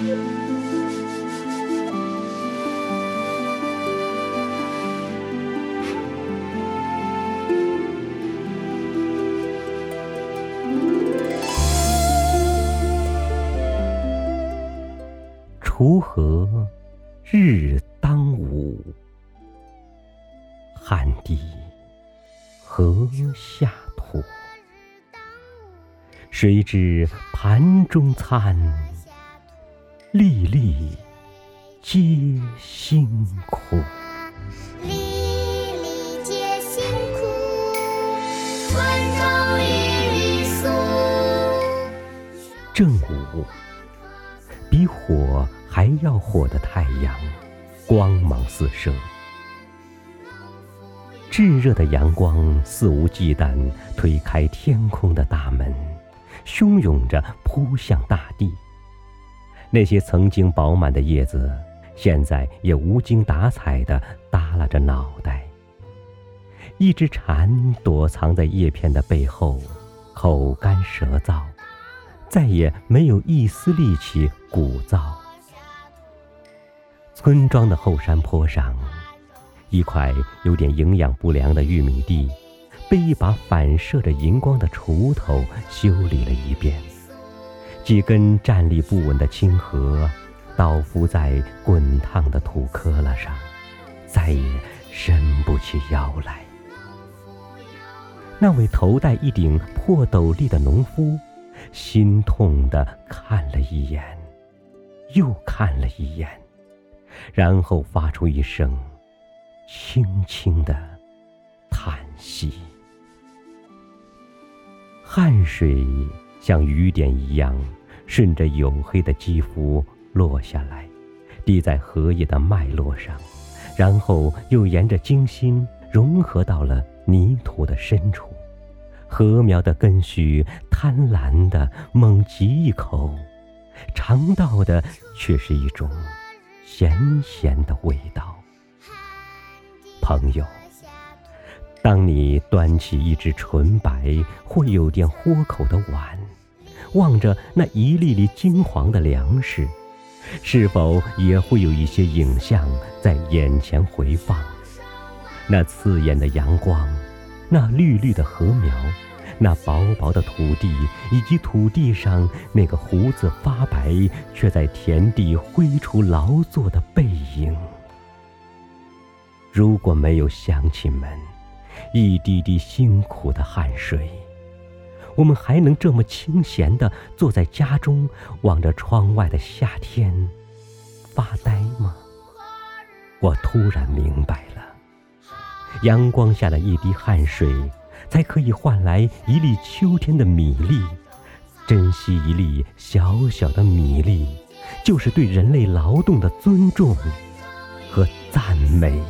锄禾日当午，汗滴禾下土。谁知盘中餐，粒粒皆辛苦。粒粒皆辛苦，春风日里苏。正午，比火还要火的太阳，光芒四射。炙热的阳光肆无忌惮推开天空的大门，汹涌着扑向大地。那些曾经饱满的叶子，现在也无精打采地耷拉着脑袋。一只蝉躲藏在叶片的背后，口干舌燥，再也没有一丝力气鼓噪。村庄的后山坡上，一块有点营养不良的玉米地，被一把反射着银光的锄头修理了一遍。几根站立不稳的青禾，倒伏在滚烫的土坷垃上，再也伸不起腰来。那位头戴一顶破斗笠的农夫，心痛地看了一眼，又看了一眼。然后发出一声轻轻的叹息，汗水像雨点一样顺着黝黑的肌肤落下来，滴在荷叶的脉络上，然后又沿着茎心融合到了泥土的深处。禾苗的根须贪婪地猛汲一口，尝到的却是一种。咸咸的味道，朋友。当你端起一只纯白或有点豁口的碗，望着那一粒粒金黄的粮食，是否也会有一些影像在眼前回放？那刺眼的阳光，那绿绿的禾苗。那薄薄的土地，以及土地上那个胡子发白却在田地挥锄劳作的背影。如果没有乡亲们一滴滴辛苦的汗水，我们还能这么清闲地坐在家中，望着窗外的夏天发呆吗？我突然明白了，阳光下的一滴汗水。才可以换来一粒秋天的米粒，珍惜一粒小小的米粒，就是对人类劳动的尊重和赞美。